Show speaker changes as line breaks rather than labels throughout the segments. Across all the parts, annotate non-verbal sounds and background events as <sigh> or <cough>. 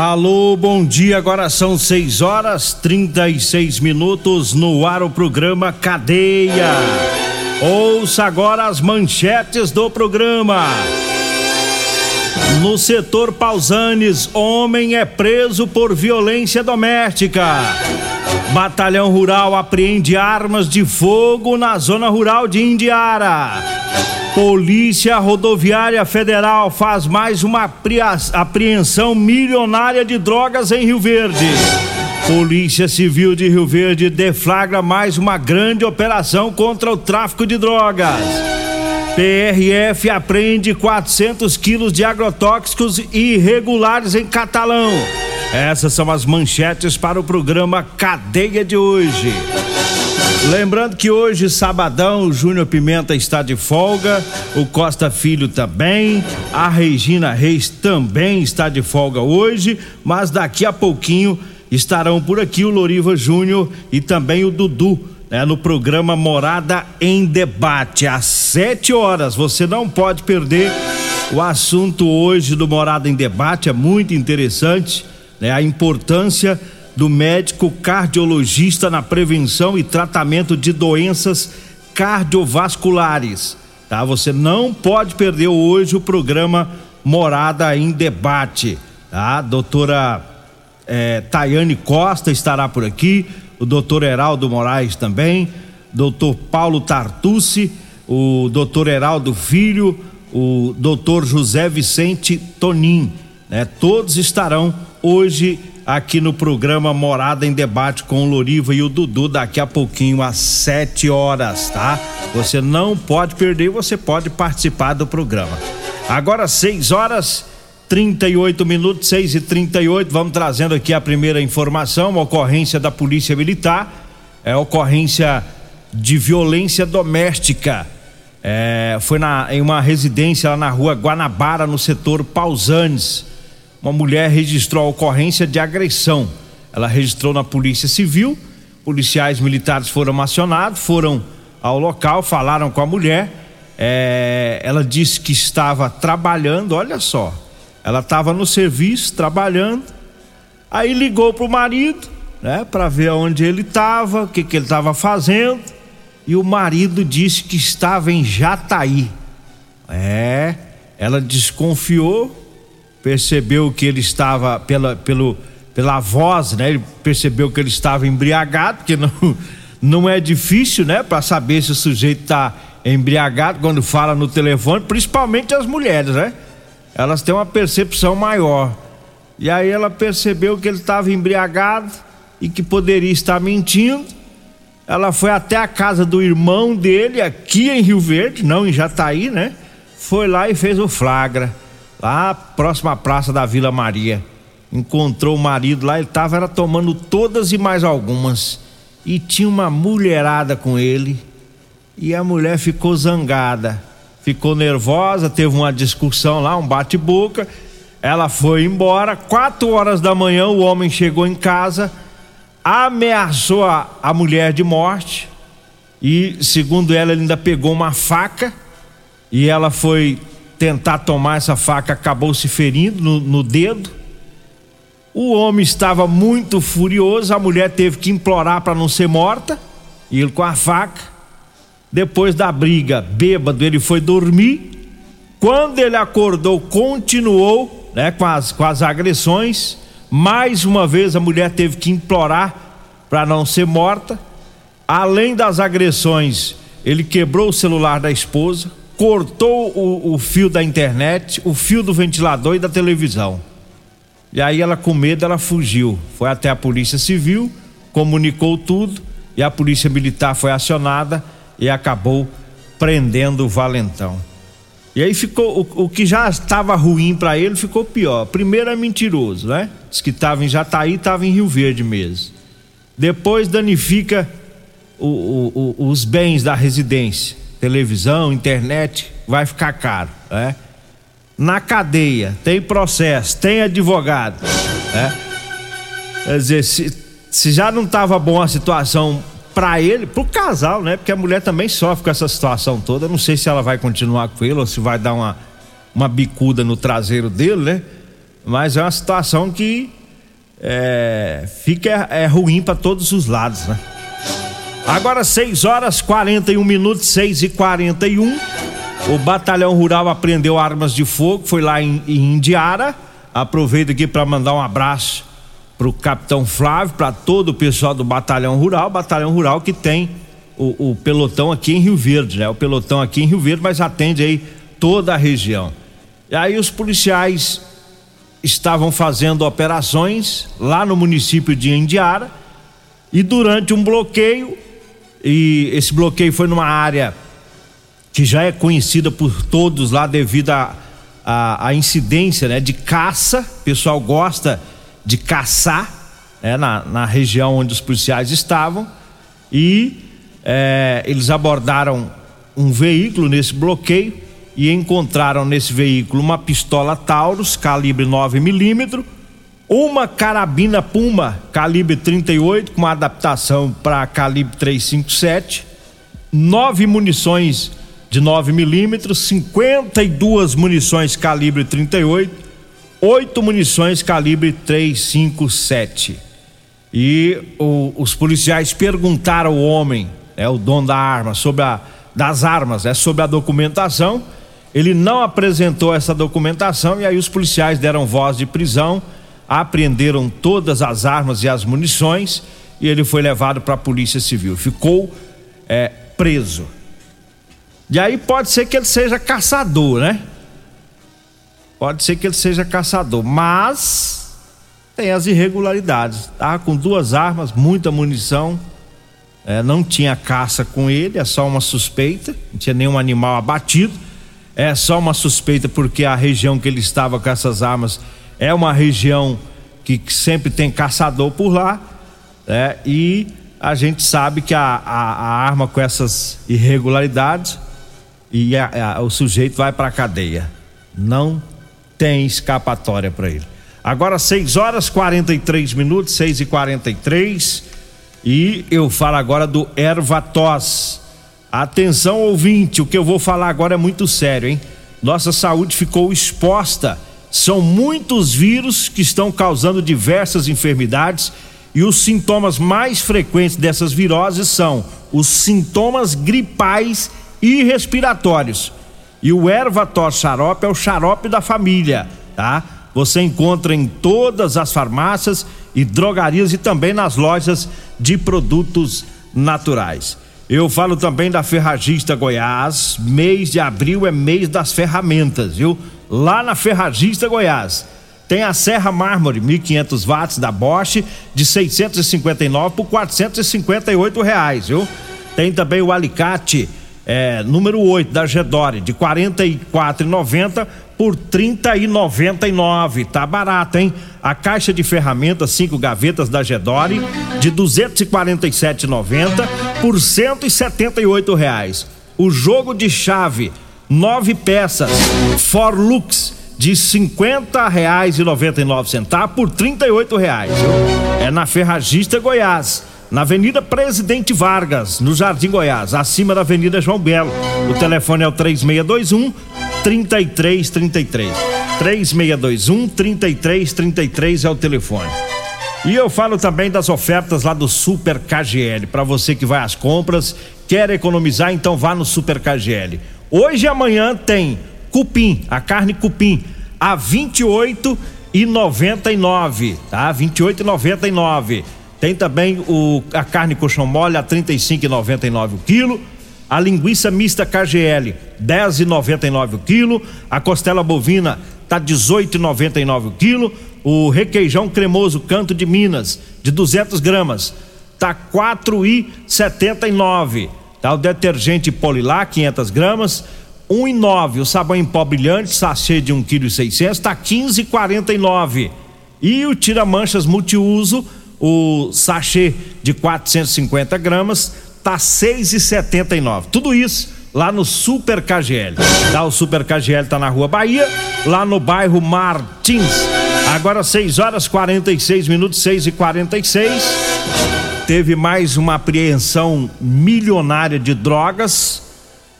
Alô, bom dia. Agora são 6 horas 36 minutos no ar o programa Cadeia. Ouça agora as manchetes do programa. No setor Pausanes, homem é preso por violência doméstica. Batalhão Rural apreende armas de fogo na zona rural de Indiara. Polícia Rodoviária Federal faz mais uma apreensão milionária de drogas em Rio Verde. Polícia Civil de Rio Verde deflagra mais uma grande operação contra o tráfico de drogas. PRF apreende 400 quilos de agrotóxicos irregulares em Catalão. Essas são as manchetes para o programa Cadeia de hoje. Lembrando que hoje, sabadão, o Júnior Pimenta está de folga, o Costa Filho também, a Regina Reis também está de folga hoje, mas daqui a pouquinho estarão por aqui o Loriva Júnior e também o Dudu, né, no programa Morada em Debate, às sete horas. Você não pode perder o assunto hoje do Morada em Debate, é muito interessante, né, a importância do médico cardiologista na prevenção e tratamento de doenças cardiovasculares. Tá? Você não pode perder hoje o programa Morada em Debate. Tá? Doutora é, Tayane Costa estará por aqui, o doutor Heraldo Moraes também, doutor Paulo Tartucci, o doutor Heraldo Filho, o doutor José Vicente Tonim. Né? Todos estarão hoje aqui no programa Morada em Debate com o Loriva e o Dudu daqui a pouquinho às 7 horas, tá? Você não pode perder, você pode participar do programa. Agora 6 horas 38 minutos, 6 e 38 vamos trazendo aqui a primeira informação, uma ocorrência da Polícia Militar, é ocorrência de violência doméstica. É, foi na, em uma residência lá na rua Guanabara, no setor Pausanes uma mulher registrou a ocorrência de agressão. Ela registrou na Polícia Civil, policiais militares foram acionados, foram ao local, falaram com a mulher. É, ela disse que estava trabalhando, olha só, ela estava no serviço, trabalhando. Aí ligou para o marido, né, para ver onde ele estava, o que, que ele estava fazendo. E o marido disse que estava em Jataí. É, ela desconfiou, percebeu que ele estava pela, pelo, pela voz, né? Ele percebeu que ele estava embriagado, porque não, <laughs> não é difícil, né? Para saber se o sujeito está embriagado quando fala no telefone, principalmente as mulheres, né? Elas têm uma percepção maior. E aí ela percebeu que ele estava embriagado e que poderia estar mentindo. Ela foi até a casa do irmão dele, aqui em Rio Verde, não em Jataí, né? Foi lá e fez o flagra lá próxima praça da Vila Maria. Encontrou o marido lá, ele estava era tomando todas e mais algumas. E tinha uma mulherada com ele. E a mulher ficou zangada, ficou nervosa, teve uma discussão lá, um bate-boca. Ela foi embora. Quatro horas da manhã, o homem chegou em casa, ameaçou a, a mulher de morte. E, segundo ela, ele ainda pegou uma faca. E ela foi tentar tomar essa faca, acabou se ferindo no, no dedo. O homem estava muito furioso, a mulher teve que implorar para não ser morta, ele com a faca. Depois da briga, bêbado, ele foi dormir. Quando ele acordou, continuou né, com, as, com as agressões. Mais uma vez a mulher teve que implorar para não ser morta. Além das agressões, ele quebrou o celular da esposa, cortou o, o fio da internet, o fio do ventilador e da televisão. E aí ela com medo ela fugiu, foi até a polícia civil, comunicou tudo e a polícia militar foi acionada e acabou prendendo o valentão. E aí ficou o, o que já estava ruim para ele ficou pior. Primeiro é mentiroso, né? Diz que estava em Jataí, estava em Rio Verde mesmo. Depois danifica o, o, os bens da residência, televisão, internet, vai ficar caro, né? Na cadeia tem processo, tem advogado, né? Quer dizer, se, se já não estava bom a situação para ele, pro casal, né? Porque a mulher também sofre com essa situação toda. não sei se ela vai continuar com ele ou se vai dar uma, uma bicuda no traseiro dele, né? Mas é uma situação que é, fica é, ruim para todos os lados, né? Agora 6 horas 41 minutos, 6 e 41 O Batalhão Rural apreendeu armas de fogo, foi lá em, em Indiara. Aproveito aqui para mandar um abraço para o capitão Flávio, para todo o pessoal do Batalhão Rural, Batalhão Rural que tem o, o, pelotão aqui em Rio Verde, né? O pelotão aqui em Rio Verde, mas atende aí toda a região. E aí os policiais estavam fazendo operações lá no município de Indiara e durante um bloqueio, e esse bloqueio foi numa área que já é conhecida por todos lá devido à a, a, a, incidência né, de caça, o pessoal gosta de caçar né, na, na região onde os policiais estavam. E é, eles abordaram um veículo nesse bloqueio e encontraram nesse veículo uma pistola Taurus calibre 9 milímetro, uma carabina Puma calibre 38 com adaptação para calibre 357, nove munições de 9 milímetros, 52 munições calibre 38 oito munições calibre 357. E o, os policiais perguntaram ao homem, é o dono da arma, sobre a das armas, é sobre a documentação. Ele não apresentou essa documentação e aí os policiais deram voz de prisão, apreenderam todas as armas e as munições e ele foi levado para a polícia civil. Ficou é, preso. E aí pode ser que ele seja caçador, né? Pode ser que ele seja caçador, mas tem as irregularidades. Estava com duas armas, muita munição, é, não tinha caça com ele, é só uma suspeita, não tinha nenhum animal abatido, é só uma suspeita porque a região que ele estava com essas armas é uma região que, sempre tem caçador por lá, é, e a gente sabe que a, a, a arma com essas irregularidades e a, o sujeito vai para a cadeia. Não tem escapatória para ele. Agora 6 horas 43 minutos, 6 e 43 e eu falo agora do Ervatos. Atenção ouvinte, o que eu vou falar agora é muito sério, hein? Nossa saúde ficou exposta. São muitos vírus que estão causando diversas enfermidades e os sintomas mais frequentes dessas viroses são os sintomas gripais e respiratórios. E o Ervator xarope é o xarope da família, tá? Você encontra em todas as farmácias e drogarias e também nas lojas de produtos naturais. Eu falo também da Ferragista Goiás. Mês de abril é mês das ferramentas, viu? Lá na Ferragista Goiás. Tem a Serra Mármore 1500 watts da Bosch de 659 por 458 reais, viu? Tem também o alicate é, número 8 da Gedore, de R$ 44,90 por R$ 30,99. Tá barato, hein? A caixa de ferramentas, cinco gavetas da Gedore, de R$ 247,90 por 178 reais. O jogo de chave, nove peças, Forlux, de nove centavos por trinta oito reais. É na Ferragista Goiás na Avenida Presidente Vargas, no Jardim Goiás, acima da Avenida João Belo. O telefone é o 3621 3333. 3621 3333 é o telefone. E eu falo também das ofertas lá do Super KGL. Para você que vai às compras, quer economizar, então vá no Super KGL. Hoje e amanhã tem cupim, a carne cupim a 28 e 99, tá? 28 e 99. Tem também o, a carne colchão mole a 35 e 99 o quilo. A linguiça mista KGL 10 e 99 o quilo. A costela bovina tá 18 e 99 o quilo. O requeijão cremoso Canto de Minas de 200 gramas tá 4 e 79. Tá o detergente Polilá 500 gramas um e nove, o sabão em pó brilhante, sachê de um quilo e seiscentos, tá quinze e quarenta nove. O tira-manchas multiuso, o sachê de 450 gramas, tá seis e setenta e nove. Tudo isso lá no Super KGL. Tá, o Super KGL tá na Rua Bahia, lá no bairro Martins. Agora 6 horas 46 minutos, 6 e 46 Teve mais uma apreensão milionária de drogas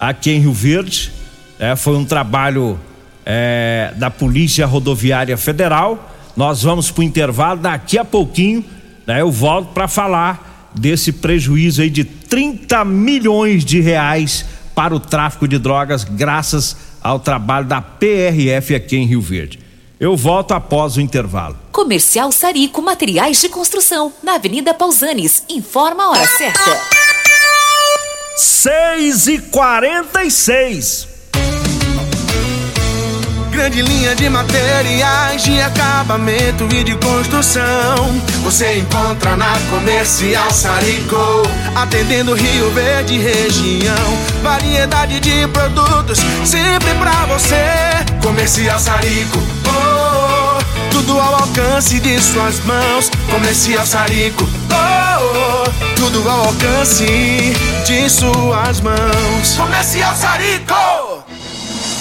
aqui em Rio Verde. É, foi um trabalho é, da Polícia Rodoviária Federal. Nós vamos para o intervalo. Daqui a pouquinho né, eu volto para falar desse prejuízo aí de 30 milhões de reais para o tráfico de drogas, graças ao trabalho da PRF aqui em Rio Verde. Eu volto após o intervalo.
Comercial Sarico Materiais de Construção, na Avenida Pausanes. Informa a hora certa.
6 e 46
Grande linha de materiais de acabamento e de construção. Você encontra na Comercial Sarico, atendendo Rio Verde região. Variedade de produtos sempre pra você. Comercial Sarico, oh, tudo ao alcance de suas mãos. Comercial Sarico, oh, oh, tudo ao alcance de suas mãos. Comercial Sarico.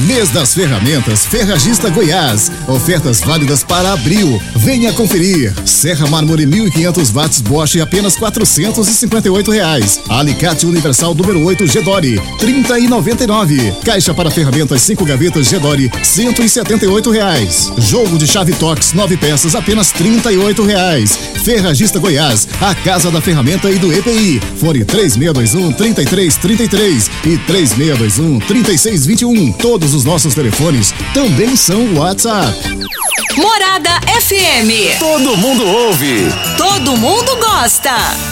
Mês das Ferramentas Ferragista Goiás. Ofertas válidas para abril. Venha conferir. Serra Mármore 1500 watts Bosch apenas 458 reais. Alicate Universal número 8 Gedore 30 e 99. Caixa para ferramentas 5 gavetas Gedore 178 reais. Jogo de chave Tox 9 peças apenas 38 reais. Ferragista Goiás, a casa da ferramenta e do EPI. Fone 3621 3333 e 3621 3621. Todo Todos os nossos telefones também são WhatsApp.
Morada FM.
Todo mundo ouve.
Todo mundo gosta.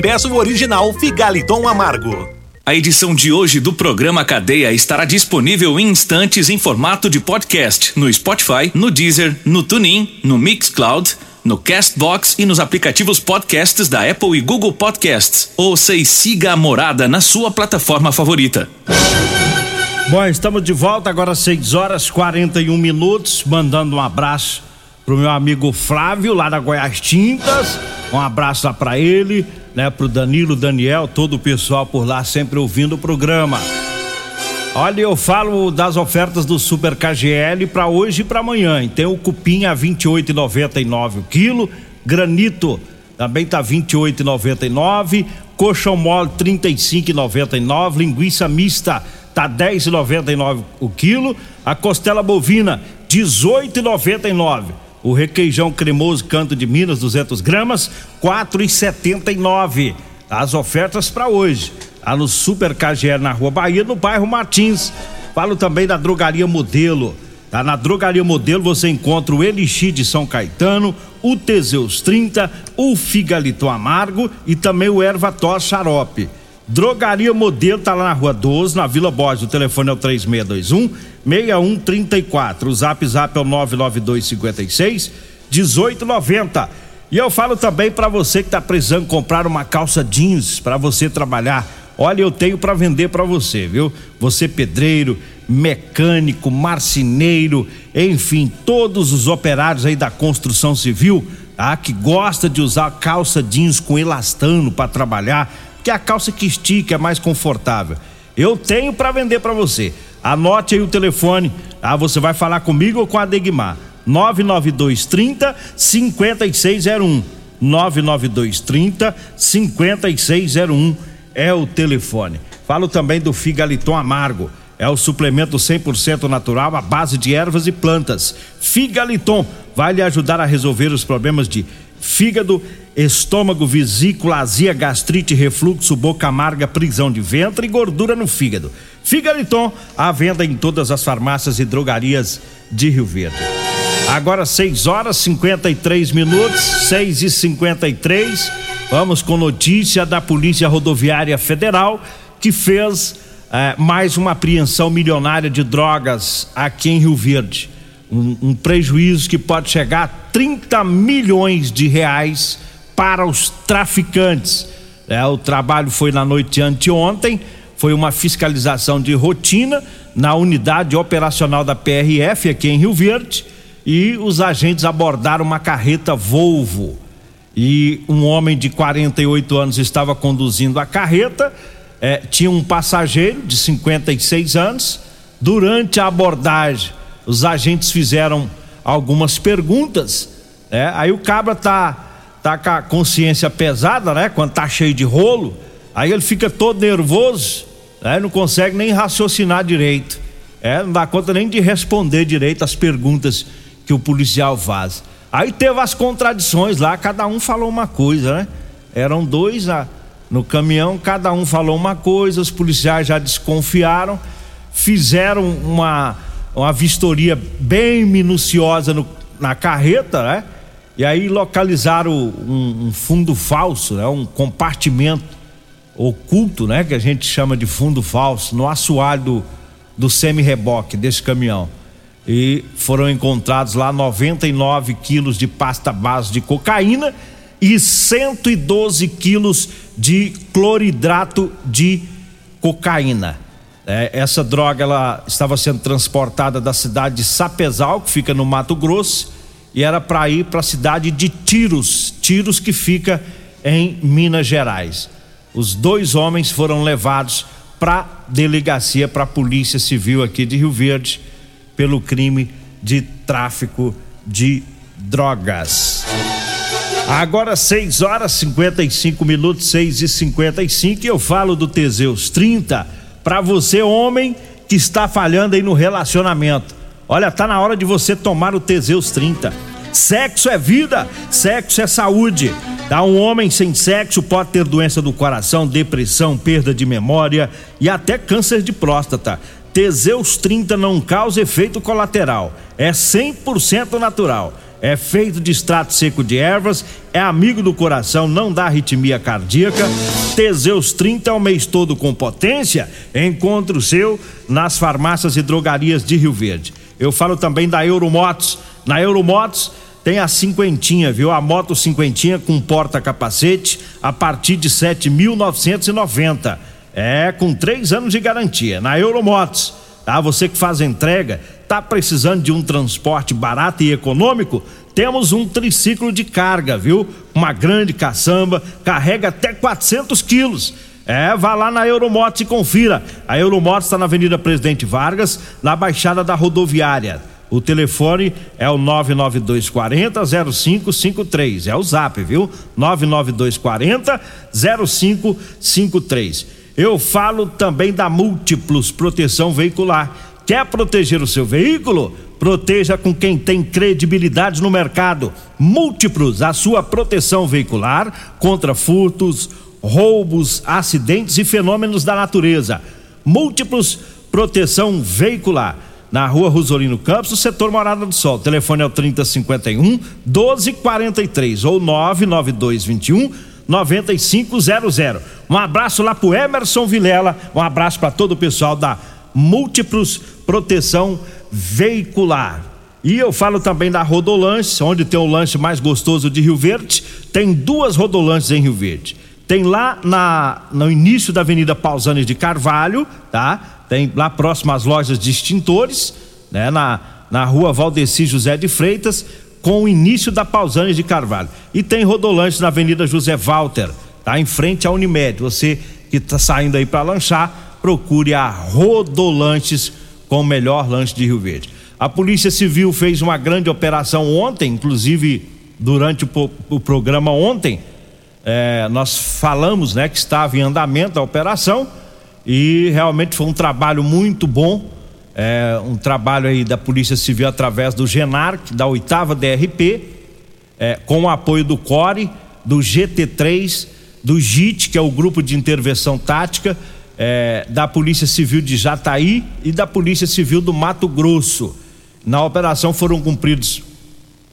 e peça o original Figaliton Amargo.
A edição de hoje do programa Cadeia estará disponível em instantes em formato de podcast no Spotify, no Deezer, no TuneIn, no Mixcloud, no Castbox e nos aplicativos podcasts da Apple e Google Podcasts. Ouça e siga a morada na sua plataforma favorita.
Bom, estamos de volta agora às 6 horas 41 minutos, mandando um abraço pro meu amigo Flávio lá da Goiás Tintas. Um abraço lá para ele né, pro Danilo, Daniel, todo o pessoal por lá sempre ouvindo o programa. Olha, eu falo das ofertas do Super KGL para hoje e para amanhã. Tem o cupim a 28,99 o quilo, granito também tá 28,99, coxão mole 35,99, linguiça mista tá 10,99 o quilo, a costela bovina 18,99 o requeijão cremoso Canto de Minas, 200 gramas, 4,79. As ofertas para hoje. Lá no Super KGL na Rua Bahia, no bairro Martins. Falo também da Drogaria Modelo. Tá na Drogaria Modelo você encontra o Elixir de São Caetano, o Teseus 30, o Figalito Amargo e também o Ervator Xarope. Drogaria Modelo tá lá na Rua 12, na Vila Borges. O telefone é o 3621 6134. O Zap Zap é o 99256 1890. E eu falo também para você que tá precisando comprar uma calça jeans para você trabalhar. Olha, eu tenho para vender para você, viu? Você pedreiro, mecânico, marceneiro, enfim, todos os operários aí da construção civil, tá? Que gosta de usar calça jeans com elastano para trabalhar que a calça que estica é mais confortável. Eu tenho para vender para você. Anote aí o telefone. Ah, você vai falar comigo ou com a Degmar. 99230 5601. 99230 5601 é o telefone. Falo também do Figaliton Amargo. É o suplemento 100% natural à base de ervas e plantas. Figaliton vai lhe ajudar a resolver os problemas de fígado, estômago, vesícula, azia, gastrite, refluxo, boca amarga, prisão de ventre e gordura no fígado. Figaliton, à venda em todas as farmácias e drogarias de Rio Verde. Agora 6 horas 53 minutos, 6 e 53 Vamos com notícia da Polícia Rodoviária Federal que fez eh, mais uma apreensão milionária de drogas aqui em Rio Verde um, um prejuízo que pode chegar a 30 milhões de reais para os traficantes. É, o trabalho foi na noite anteontem, foi uma fiscalização de rotina na unidade operacional da PRF aqui em Rio Verde e os agentes abordaram uma carreta Volvo e um homem de 48 anos estava conduzindo a carreta, é, tinha um passageiro de 56 anos. Durante a abordagem, os agentes fizeram algumas perguntas, né? Aí o cabra tá tá com a consciência pesada, né? Quando tá cheio de rolo, aí ele fica todo nervoso, né? Não consegue nem raciocinar direito, é, não dá conta nem de responder direito as perguntas que o policial faz. Aí teve as contradições lá, cada um falou uma coisa, né? Eram dois a, no caminhão, cada um falou uma coisa, os policiais já desconfiaram, fizeram uma uma vistoria bem minuciosa no, na carreta, né? E aí localizaram um, um, fundo falso, né? Um compartimento oculto, né? Que a gente chama de fundo falso no assoalho do, do semi-reboque desse caminhão. E foram encontrados lá 99 quilos de pasta base de cocaína e 112 quilos de cloridrato de cocaína. É, essa droga ela estava sendo transportada da cidade de Sapezal, que fica no Mato Grosso, e era para ir para a cidade de Tiros, Tiros que fica em Minas Gerais. Os dois homens foram levados para delegacia, para a Polícia Civil aqui de Rio Verde, pelo crime de tráfico de drogas. Agora 6 horas 55 minutos, 6 e 55 e eu falo do Teseus 30 para você, homem, que está falhando aí no relacionamento. Olha, tá na hora de você tomar o Teseus 30. Sexo é vida, sexo é saúde. Tá? Um homem sem sexo pode ter doença do coração, depressão, perda de memória e até câncer de próstata. Teseus 30 não causa efeito colateral, é 100% natural. É feito de extrato seco de ervas, é amigo do coração, não dá arritmia cardíaca. Teseus 30 é o mês todo com potência. Encontre o seu nas farmácias e drogarias de Rio Verde. Eu falo também da Euromotos. Na Euromotos tem a cinquentinha, viu? A moto cinquentinha com porta-capacete a partir de 7.990. É, com três anos de garantia. Na Euromotos, tá? Você que faz entrega, tá precisando de um transporte barato e econômico? Temos um triciclo de carga, viu? Uma grande caçamba, carrega até 400 quilos. É, vá lá na Euromotos e confira. A Euromotos está na Avenida Presidente Vargas, na Baixada da Rodoviária. O telefone é o 99240 0553. É o zap, viu? 99240 0553. Eu falo também da Múltiplos Proteção Veicular. Quer proteger o seu veículo? Proteja com quem tem credibilidade no mercado. Múltiplos, a sua proteção veicular contra furtos, roubos, acidentes e fenômenos da natureza. Múltiplos proteção veicular. Na rua Rosolino Campos, no setor Morada do Sol. O telefone é o 3051 1243 ou 99221 9500. Um abraço lá pro Emerson Vilela, um abraço para todo o pessoal da Múltiplos Proteção Veicular. E eu falo também da Rodolanche, onde tem o lanche mais gostoso de Rio Verde. Tem duas Rodolanches em Rio Verde. Tem lá na, no início da Avenida Pausanes de Carvalho, tá? Tem lá próximo às lojas de extintores, né? Na, na rua Valdeci José de Freitas, com o início da Pausanes de Carvalho. E tem Rodolanches na Avenida José Walter, tá? Em frente à Unimed. Você que está saindo aí para lanchar, procure a Rodolanches com o melhor lanche de Rio Verde. A Polícia Civil fez uma grande operação ontem, inclusive durante o, o programa ontem, é, nós falamos né, que estava em andamento a operação e realmente foi um trabalho muito bom, é, um trabalho aí da Polícia Civil através do GENARC, da oitava DRP, é, com o apoio do CORE, do GT3, do JIT, que é o Grupo de Intervenção Tática, é, da Polícia Civil de Jataí e da Polícia Civil do Mato Grosso. Na operação foram cumpridos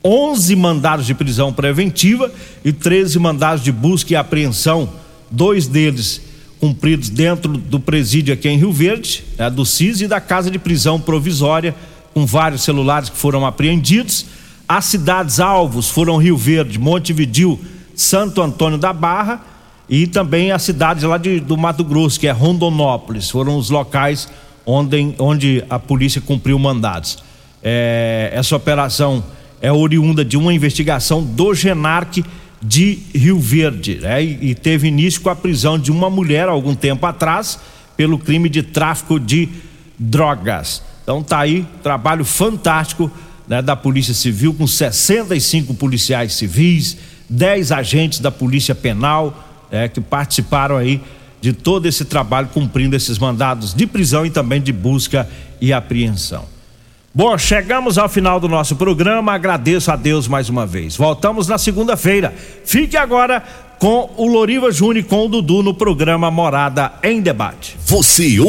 11 mandados de prisão preventiva e 13 mandados de busca e apreensão, dois deles cumpridos dentro do presídio aqui em Rio Verde, né, do CIS e da casa de prisão provisória, com vários celulares que foram apreendidos. As cidades alvos foram Rio Verde, Montevidil, Santo Antônio da Barra e também a cidade lá de, do Mato Grosso, que é Rondonópolis, foram os locais onde, onde a polícia cumpriu mandados. É, essa operação é oriunda de uma investigação do Genarc de Rio Verde, né? E, e, teve início com a prisão de uma mulher algum tempo atrás pelo crime de tráfico de drogas. Então tá aí, trabalho fantástico né, da Polícia Civil com 65 policiais civis, 10 agentes da Polícia Penal é, que participaram aí de todo esse trabalho cumprindo esses mandados de prisão e também de busca e apreensão. Bom, chegamos ao final do nosso programa. Agradeço a Deus mais uma vez. Voltamos na segunda-feira. Fique agora com o Loriva Júnior com o Dudu no programa Morada em Debate.
Você